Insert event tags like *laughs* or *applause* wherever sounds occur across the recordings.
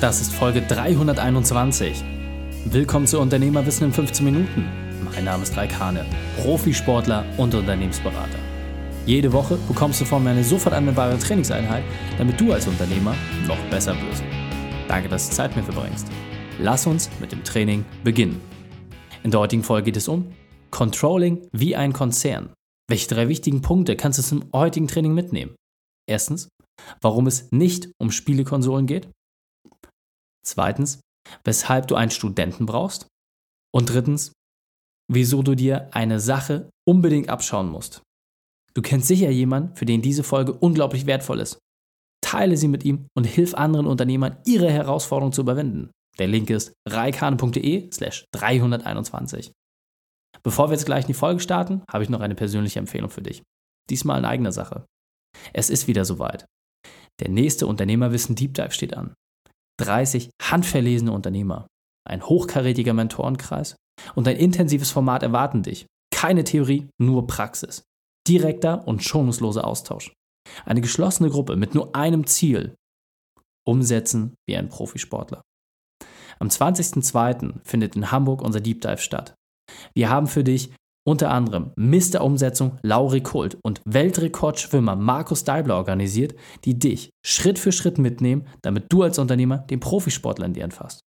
Das ist Folge 321. Willkommen zu Unternehmerwissen in 15 Minuten. Mein Name ist Raik Hane, Profisportler und Unternehmensberater. Jede Woche bekommst du von mir eine sofort anwendbare Trainingseinheit, damit du als Unternehmer noch besser wirst. Danke, dass du Zeit mit mir verbringst. Lass uns mit dem Training beginnen. In der heutigen Folge geht es um Controlling wie ein Konzern. Welche drei wichtigen Punkte kannst du zum heutigen Training mitnehmen? Erstens, warum es nicht um Spielekonsolen geht. Zweitens, weshalb du einen Studenten brauchst. Und drittens, wieso du dir eine Sache unbedingt abschauen musst. Du kennst sicher jemanden, für den diese Folge unglaublich wertvoll ist. Teile sie mit ihm und hilf anderen Unternehmern, ihre Herausforderung zu überwinden. Der Link ist reikane.de slash 321. Bevor wir jetzt gleich in die Folge starten, habe ich noch eine persönliche Empfehlung für dich. Diesmal in eigener Sache. Es ist wieder soweit. Der nächste Unternehmerwissen Deep Dive steht an. 30 handverlesene Unternehmer, ein hochkarätiger Mentorenkreis und ein intensives Format erwarten dich. Keine Theorie, nur Praxis. Direkter und schonungsloser Austausch. Eine geschlossene Gruppe mit nur einem Ziel. Umsetzen wie ein Profisportler. Am 20.02. findet in Hamburg unser Deep Dive statt. Wir haben für dich unter anderem Mr. Umsetzung Lauri Kult und Weltrekordschwimmer Markus Deibler organisiert, die dich Schritt für Schritt mitnehmen, damit du als Unternehmer den Profisportler in dir entfasst.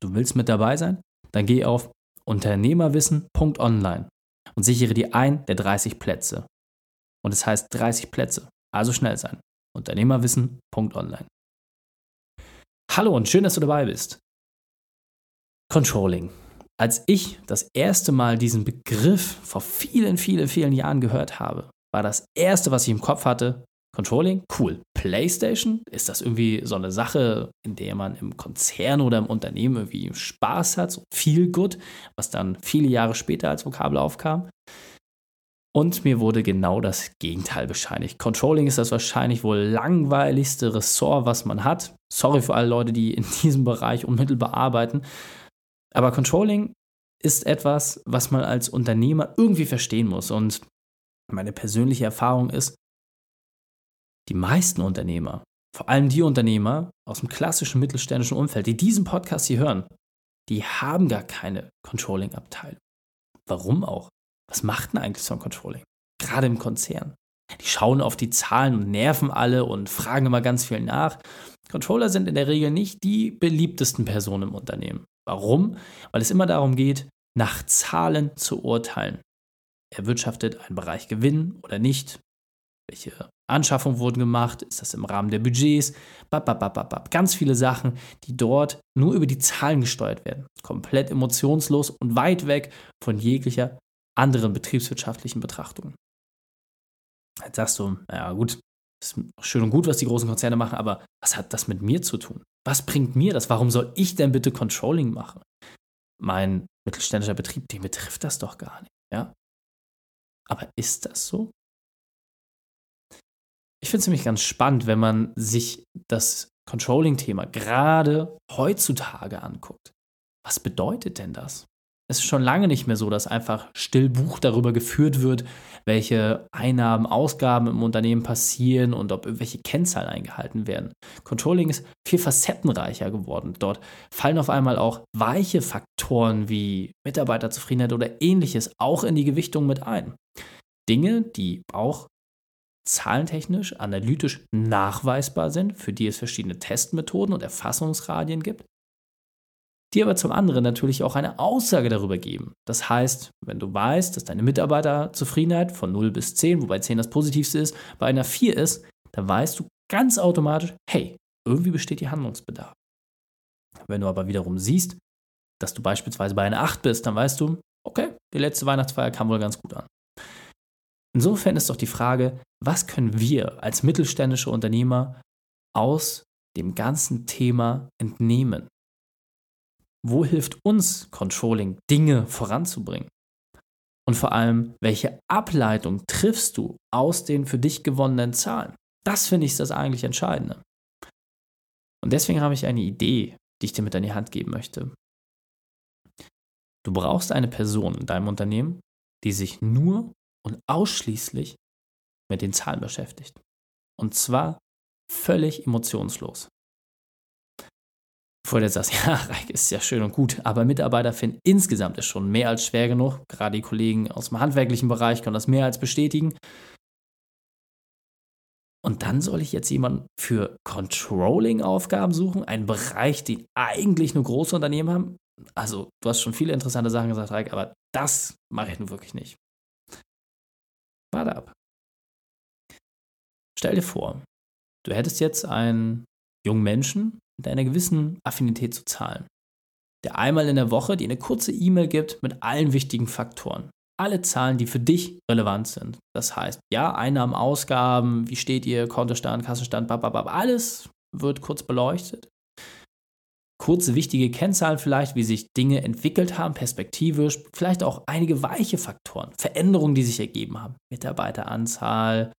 Du willst mit dabei sein? Dann geh auf unternehmerwissen.online und sichere dir ein der 30 Plätze. Und es heißt 30 Plätze, also schnell sein. Unternehmerwissen.online. Hallo und schön, dass du dabei bist. Controlling als ich das erste Mal diesen Begriff vor vielen, vielen, vielen Jahren gehört habe, war das erste, was ich im Kopf hatte, Controlling, cool. PlayStation, ist das irgendwie so eine Sache, in der man im Konzern oder im Unternehmen irgendwie Spaß hat, so viel gut, was dann viele Jahre später als Vokabel aufkam. Und mir wurde genau das Gegenteil bescheinigt. Controlling ist das wahrscheinlich wohl langweiligste Ressort, was man hat. Sorry für alle Leute, die in diesem Bereich unmittelbar arbeiten. Aber Controlling ist etwas, was man als Unternehmer irgendwie verstehen muss. Und meine persönliche Erfahrung ist, die meisten Unternehmer, vor allem die Unternehmer aus dem klassischen mittelständischen Umfeld, die diesen Podcast hier hören, die haben gar keine Controlling-Abteilung. Warum auch? Was macht denn eigentlich so ein Controlling? Gerade im Konzern. Die schauen auf die Zahlen und nerven alle und fragen immer ganz viel nach. Controller sind in der Regel nicht die beliebtesten Personen im Unternehmen. Warum? Weil es immer darum geht, nach Zahlen zu urteilen. Erwirtschaftet ein Bereich Gewinn oder nicht? Welche Anschaffungen wurden gemacht? Ist das im Rahmen der Budgets? Bababababab. Ganz viele Sachen, die dort nur über die Zahlen gesteuert werden. Komplett emotionslos und weit weg von jeglicher anderen betriebswirtschaftlichen Betrachtung. Jetzt sagst du, ja gut, ist schön und gut, was die großen Konzerne machen, aber was hat das mit mir zu tun? Was bringt mir das? Warum soll ich denn bitte Controlling machen? Mein mittelständischer Betrieb, den betrifft das doch gar nicht, ja? Aber ist das so? Ich finde es nämlich ganz spannend, wenn man sich das Controlling-Thema gerade heutzutage anguckt. Was bedeutet denn das? Es ist schon lange nicht mehr so, dass einfach still Buch darüber geführt wird, welche Einnahmen, Ausgaben im Unternehmen passieren und ob irgendwelche Kennzahlen eingehalten werden. Controlling ist viel facettenreicher geworden. Dort fallen auf einmal auch weiche Faktoren wie Mitarbeiterzufriedenheit oder ähnliches auch in die Gewichtung mit ein. Dinge, die auch zahlentechnisch, analytisch nachweisbar sind, für die es verschiedene Testmethoden und Erfassungsradien gibt, die aber zum anderen natürlich auch eine Aussage darüber geben. Das heißt, wenn du weißt, dass deine Mitarbeiterzufriedenheit von 0 bis 10, wobei 10 das Positivste ist, bei einer 4 ist, dann weißt du ganz automatisch, hey, irgendwie besteht hier Handlungsbedarf. Wenn du aber wiederum siehst, dass du beispielsweise bei einer 8 bist, dann weißt du, okay, die letzte Weihnachtsfeier kam wohl ganz gut an. Insofern ist doch die Frage, was können wir als mittelständische Unternehmer aus dem ganzen Thema entnehmen? Wo hilft uns Controlling, Dinge voranzubringen? Und vor allem, welche Ableitung triffst du aus den für dich gewonnenen Zahlen? Das finde ich das eigentlich Entscheidende. Und deswegen habe ich eine Idee, die ich dir mit an die Hand geben möchte. Du brauchst eine Person in deinem Unternehmen, die sich nur und ausschließlich mit den Zahlen beschäftigt. Und zwar völlig emotionslos. Bevor du jetzt sagst, *laughs* ja, Reik ist ja schön und gut, aber Mitarbeiter finden insgesamt ist schon mehr als schwer genug. Gerade die Kollegen aus dem handwerklichen Bereich können das mehr als bestätigen. Und dann soll ich jetzt jemanden für Controlling-Aufgaben suchen, einen Bereich, den eigentlich nur große Unternehmen haben. Also, du hast schon viele interessante Sachen gesagt, Reik, aber das mache ich nun wirklich nicht. Warte ab. Stell dir vor, du hättest jetzt einen jungen Menschen mit einer gewissen Affinität zu Zahlen, der einmal in der Woche dir eine kurze E-Mail gibt mit allen wichtigen Faktoren. Alle Zahlen, die für dich relevant sind. Das heißt, ja, Einnahmen, Ausgaben, wie steht ihr, Kontostand, Kassenstand, bababab, alles wird kurz beleuchtet. Kurze wichtige Kennzahlen vielleicht, wie sich Dinge entwickelt haben, perspektivisch, vielleicht auch einige weiche Faktoren, Veränderungen, die sich ergeben haben, Mitarbeiteranzahl,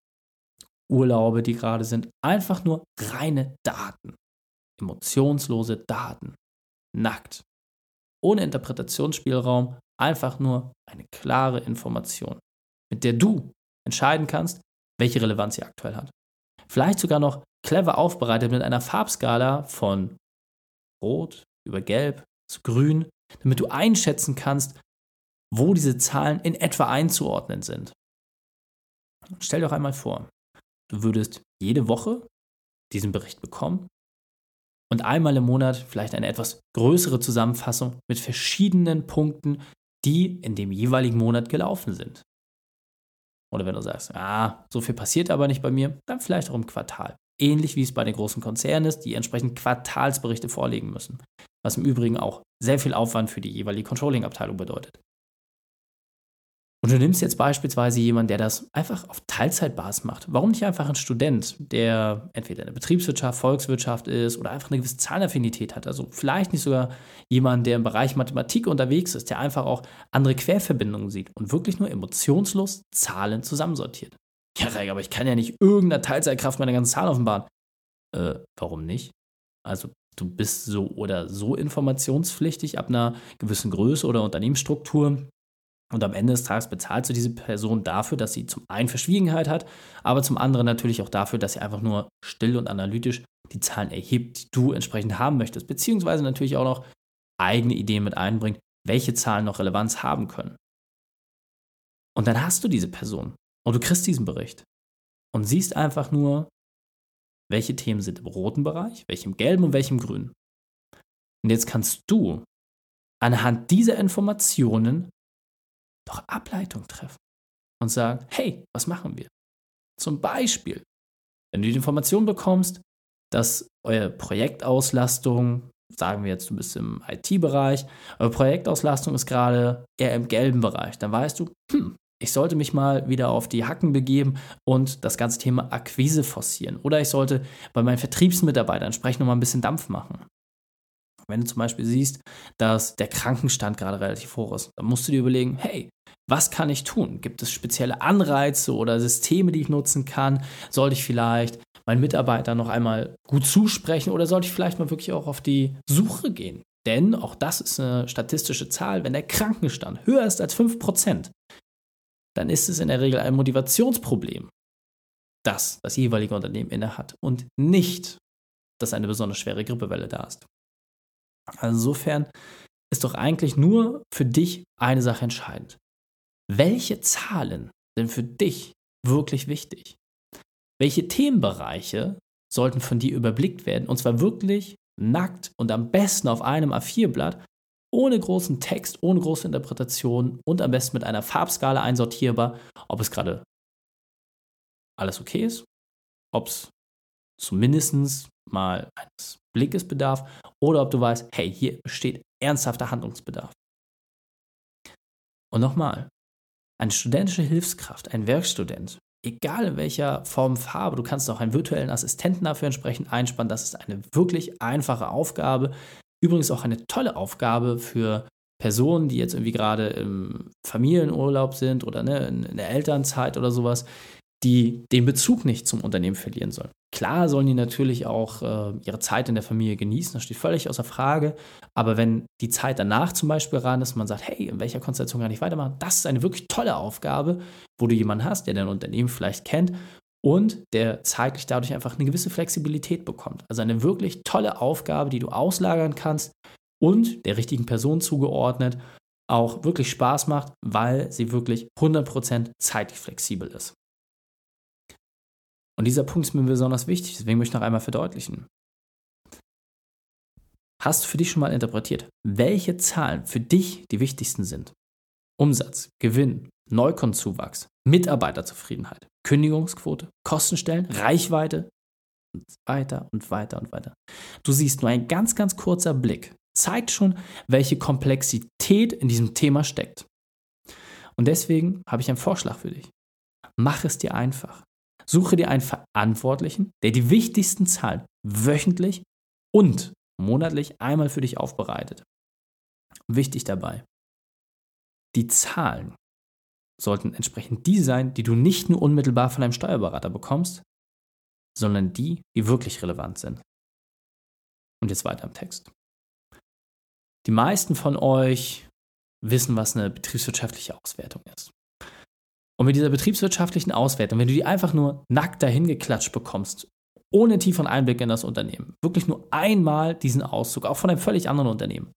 Urlaube, die gerade sind, einfach nur reine Daten emotionslose Daten. Nackt. Ohne Interpretationsspielraum, einfach nur eine klare Information, mit der du entscheiden kannst, welche Relevanz sie aktuell hat. Vielleicht sogar noch clever aufbereitet mit einer Farbskala von Rot über Gelb zu Grün, damit du einschätzen kannst, wo diese Zahlen in etwa einzuordnen sind. Stell dir doch einmal vor, du würdest jede Woche diesen Bericht bekommen und einmal im Monat vielleicht eine etwas größere Zusammenfassung mit verschiedenen Punkten, die in dem jeweiligen Monat gelaufen sind. Oder wenn du sagst, ah, so viel passiert aber nicht bei mir, dann vielleicht auch im Quartal. Ähnlich wie es bei den großen Konzernen ist, die entsprechend Quartalsberichte vorlegen müssen. Was im Übrigen auch sehr viel Aufwand für die jeweilige Controlling-Abteilung bedeutet. Und du nimmst jetzt beispielsweise jemanden, der das einfach auf Teilzeitbasis macht. Warum nicht einfach ein Student, der entweder in der Betriebswirtschaft, Volkswirtschaft ist oder einfach eine gewisse Zahlenaffinität hat? Also vielleicht nicht sogar jemand, der im Bereich Mathematik unterwegs ist, der einfach auch andere Querverbindungen sieht und wirklich nur emotionslos Zahlen zusammensortiert. Ja, Reik, aber ich kann ja nicht irgendeiner Teilzeitkraft meine ganzen Zahlen offenbaren. Äh, warum nicht? Also du bist so oder so informationspflichtig ab einer gewissen Größe oder Unternehmensstruktur und am Ende des Tages bezahlst du diese Person dafür, dass sie zum einen Verschwiegenheit hat, aber zum anderen natürlich auch dafür, dass sie einfach nur still und analytisch die Zahlen erhebt, die du entsprechend haben möchtest, beziehungsweise natürlich auch noch eigene Ideen mit einbringt, welche Zahlen noch Relevanz haben können. Und dann hast du diese Person und du kriegst diesen Bericht und siehst einfach nur, welche Themen sind im roten Bereich, welche im gelben und welche im grünen. Und jetzt kannst du anhand dieser Informationen doch Ableitung treffen und sagen, hey, was machen wir? Zum Beispiel, wenn du die Information bekommst, dass eure Projektauslastung, sagen wir jetzt, du bist im IT-Bereich, eure Projektauslastung ist gerade eher im gelben Bereich, dann weißt du, hm, ich sollte mich mal wieder auf die Hacken begeben und das ganze Thema Akquise forcieren. Oder ich sollte bei meinen Vertriebsmitarbeitern entsprechend nochmal ein bisschen Dampf machen. Wenn du zum Beispiel siehst, dass der Krankenstand gerade relativ hoch ist, dann musst du dir überlegen, hey, was kann ich tun? Gibt es spezielle Anreize oder Systeme, die ich nutzen kann? Sollte ich vielleicht meinen Mitarbeitern noch einmal gut zusprechen oder sollte ich vielleicht mal wirklich auch auf die Suche gehen? Denn auch das ist eine statistische Zahl, wenn der Krankenstand höher ist als 5%, dann ist es in der Regel ein Motivationsproblem, das das jeweilige Unternehmen innehat und nicht, dass eine besonders schwere Grippewelle da ist. Also insofern ist doch eigentlich nur für dich eine Sache entscheidend. Welche Zahlen sind für dich wirklich wichtig? Welche Themenbereiche sollten von dir überblickt werden und zwar wirklich nackt und am besten auf einem A4-Blatt, ohne großen Text, ohne große Interpretation und am besten mit einer Farbskala einsortierbar, ob es gerade alles okay ist, ob es zumindest mal eines Blickes bedarf oder ob du weißt, hey, hier besteht ernsthafter Handlungsbedarf. Und nochmal, eine studentische Hilfskraft, ein Werkstudent, egal in welcher Form, Farbe, du kannst auch einen virtuellen Assistenten dafür entsprechend einspannen. Das ist eine wirklich einfache Aufgabe. Übrigens auch eine tolle Aufgabe für Personen, die jetzt irgendwie gerade im Familienurlaub sind oder ne, in der Elternzeit oder sowas, die den Bezug nicht zum Unternehmen verlieren sollen. Klar sollen die natürlich auch äh, ihre Zeit in der Familie genießen, das steht völlig außer Frage. Aber wenn die Zeit danach zum Beispiel ran ist man sagt, hey, in welcher Konstellation kann ich weitermachen, das ist eine wirklich tolle Aufgabe, wo du jemanden hast, der dein Unternehmen vielleicht kennt und der zeitlich dadurch einfach eine gewisse Flexibilität bekommt. Also eine wirklich tolle Aufgabe, die du auslagern kannst und der richtigen Person zugeordnet auch wirklich Spaß macht, weil sie wirklich 100% zeitlich flexibel ist. Und dieser Punkt ist mir besonders wichtig, deswegen möchte ich noch einmal verdeutlichen. Hast du für dich schon mal interpretiert, welche Zahlen für dich die wichtigsten sind? Umsatz, Gewinn, Neukundenzuwachs, Mitarbeiterzufriedenheit, Kündigungsquote, Kostenstellen, Reichweite und weiter und weiter und weiter. Du siehst nur ein ganz, ganz kurzer Blick zeigt schon, welche Komplexität in diesem Thema steckt. Und deswegen habe ich einen Vorschlag für dich. Mach es dir einfach. Suche dir einen Verantwortlichen, der die wichtigsten Zahlen wöchentlich und monatlich einmal für dich aufbereitet. Wichtig dabei, die Zahlen sollten entsprechend die sein, die du nicht nur unmittelbar von einem Steuerberater bekommst, sondern die, die wirklich relevant sind. Und jetzt weiter im Text. Die meisten von euch wissen, was eine betriebswirtschaftliche Auswertung ist. Und mit dieser betriebswirtschaftlichen Auswertung, wenn du die einfach nur nackt dahin geklatscht bekommst, ohne tieferen Einblick in das Unternehmen, wirklich nur einmal diesen Auszug, auch von einem völlig anderen Unternehmen,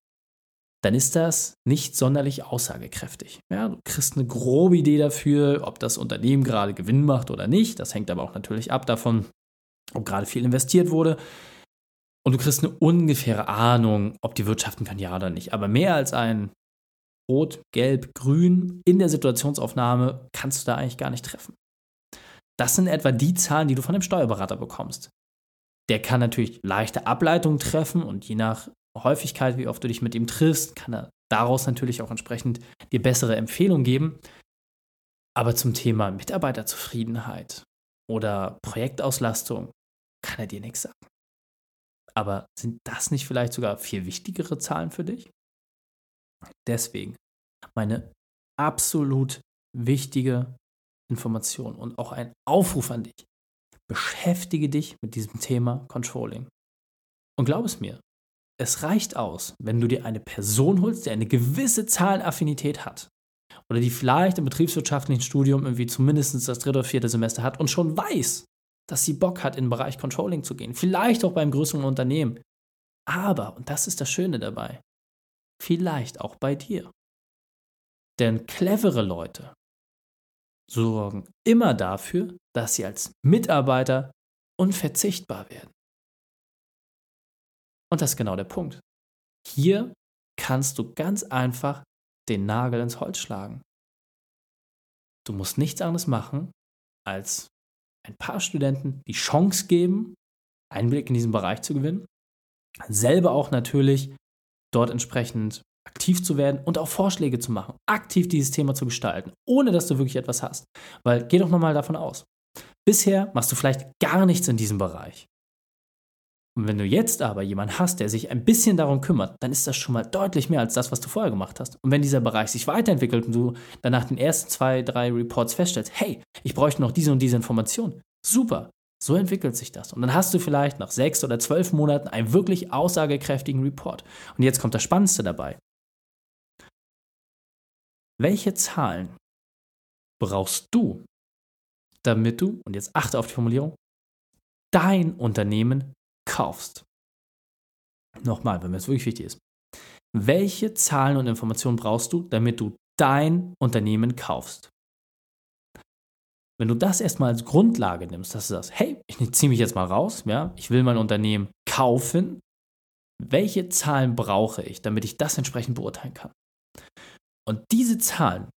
dann ist das nicht sonderlich aussagekräftig. Ja, du kriegst eine grobe Idee dafür, ob das Unternehmen gerade Gewinn macht oder nicht. Das hängt aber auch natürlich ab davon, ob gerade viel investiert wurde. Und du kriegst eine ungefähre Ahnung, ob die wirtschaften kann, ja oder nicht. Aber mehr als ein Rot, Gelb, Grün in der Situationsaufnahme kannst du da eigentlich gar nicht treffen. Das sind etwa die Zahlen, die du von dem Steuerberater bekommst. Der kann natürlich leichte Ableitungen treffen und je nach Häufigkeit, wie oft du dich mit ihm triffst, kann er daraus natürlich auch entsprechend dir bessere Empfehlungen geben. Aber zum Thema Mitarbeiterzufriedenheit oder Projektauslastung kann er dir nichts sagen. Aber sind das nicht vielleicht sogar viel wichtigere Zahlen für dich? Deswegen meine absolut wichtige Information und auch ein Aufruf an dich. Beschäftige dich mit diesem Thema Controlling. Und glaub es mir, es reicht aus, wenn du dir eine Person holst, die eine gewisse Zahlenaffinität hat. Oder die vielleicht im betriebswirtschaftlichen Studium irgendwie zumindest das dritte oder vierte Semester hat und schon weiß, dass sie Bock hat, in den Bereich Controlling zu gehen. Vielleicht auch beim größeren Unternehmen. Aber, und das ist das Schöne dabei, vielleicht auch bei dir. Denn clevere Leute sorgen immer dafür, dass sie als Mitarbeiter unverzichtbar werden. Und das ist genau der Punkt. Hier kannst du ganz einfach den Nagel ins Holz schlagen. Du musst nichts anderes machen, als ein paar Studenten die Chance geben, Einblick in diesen Bereich zu gewinnen, selber auch natürlich dort entsprechend aktiv zu werden und auch Vorschläge zu machen, aktiv dieses Thema zu gestalten, ohne dass du wirklich etwas hast. Weil geh doch nochmal davon aus. Bisher machst du vielleicht gar nichts in diesem Bereich. Und wenn du jetzt aber jemanden hast, der sich ein bisschen darum kümmert, dann ist das schon mal deutlich mehr als das, was du vorher gemacht hast. Und wenn dieser Bereich sich weiterentwickelt und du dann nach den ersten zwei, drei Reports feststellst, hey, ich bräuchte noch diese und diese Information, super, so entwickelt sich das. Und dann hast du vielleicht nach sechs oder zwölf Monaten einen wirklich aussagekräftigen Report. Und jetzt kommt das Spannendste dabei. Welche Zahlen brauchst du, damit du, und jetzt achte auf die Formulierung, dein Unternehmen kaufst. Nochmal, wenn mir das wirklich wichtig ist. Welche Zahlen und Informationen brauchst du, damit du dein Unternehmen kaufst? Wenn du das erstmal als Grundlage nimmst, dass du sagst, hey, ich ziehe mich jetzt mal raus, ja, ich will mein Unternehmen kaufen, welche Zahlen brauche ich, damit ich das entsprechend beurteilen kann? Und diese Zahlen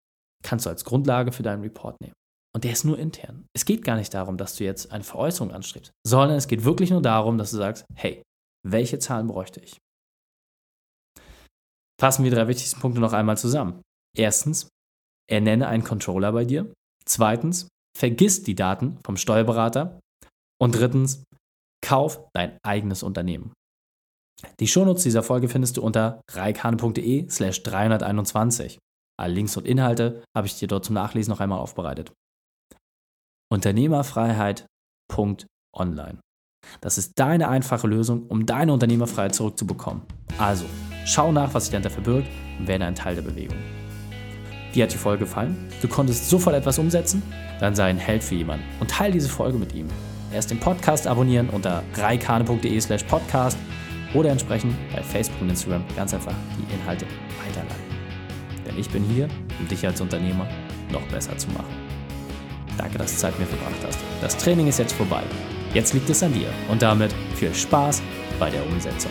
kannst du als Grundlage für deinen Report nehmen. Und der ist nur intern. Es geht gar nicht darum, dass du jetzt eine Veräußerung anstrebst, sondern es geht wirklich nur darum, dass du sagst, hey, welche Zahlen bräuchte ich? Fassen wir drei wichtigsten Punkte noch einmal zusammen. Erstens, ernenne einen Controller bei dir. Zweitens, vergiss die Daten vom Steuerberater. Und drittens, kauf dein eigenes Unternehmen. Die Shownotes dieser Folge findest du unter reikane.de slash 321. Alle Links und Inhalte habe ich dir dort zum Nachlesen noch einmal aufbereitet. Unternehmerfreiheit.online. Das ist deine einfache Lösung, um deine Unternehmerfreiheit zurückzubekommen. Also, schau nach, was sich dahinter verbirgt und werde ein Teil der Bewegung. Dir hat die Folge gefallen, du konntest sofort etwas umsetzen, dann sei ein Held für jemanden und teile diese Folge mit ihm. Erst den Podcast abonnieren unter reikane.de slash podcast oder entsprechend bei Facebook und Instagram ganz einfach die Inhalte weiterleiten. Denn ich bin hier, um dich als Unternehmer noch besser zu machen. Danke, dass du Zeit mit mir verbracht hast. Das Training ist jetzt vorbei. Jetzt liegt es an dir und damit viel Spaß bei der Umsetzung.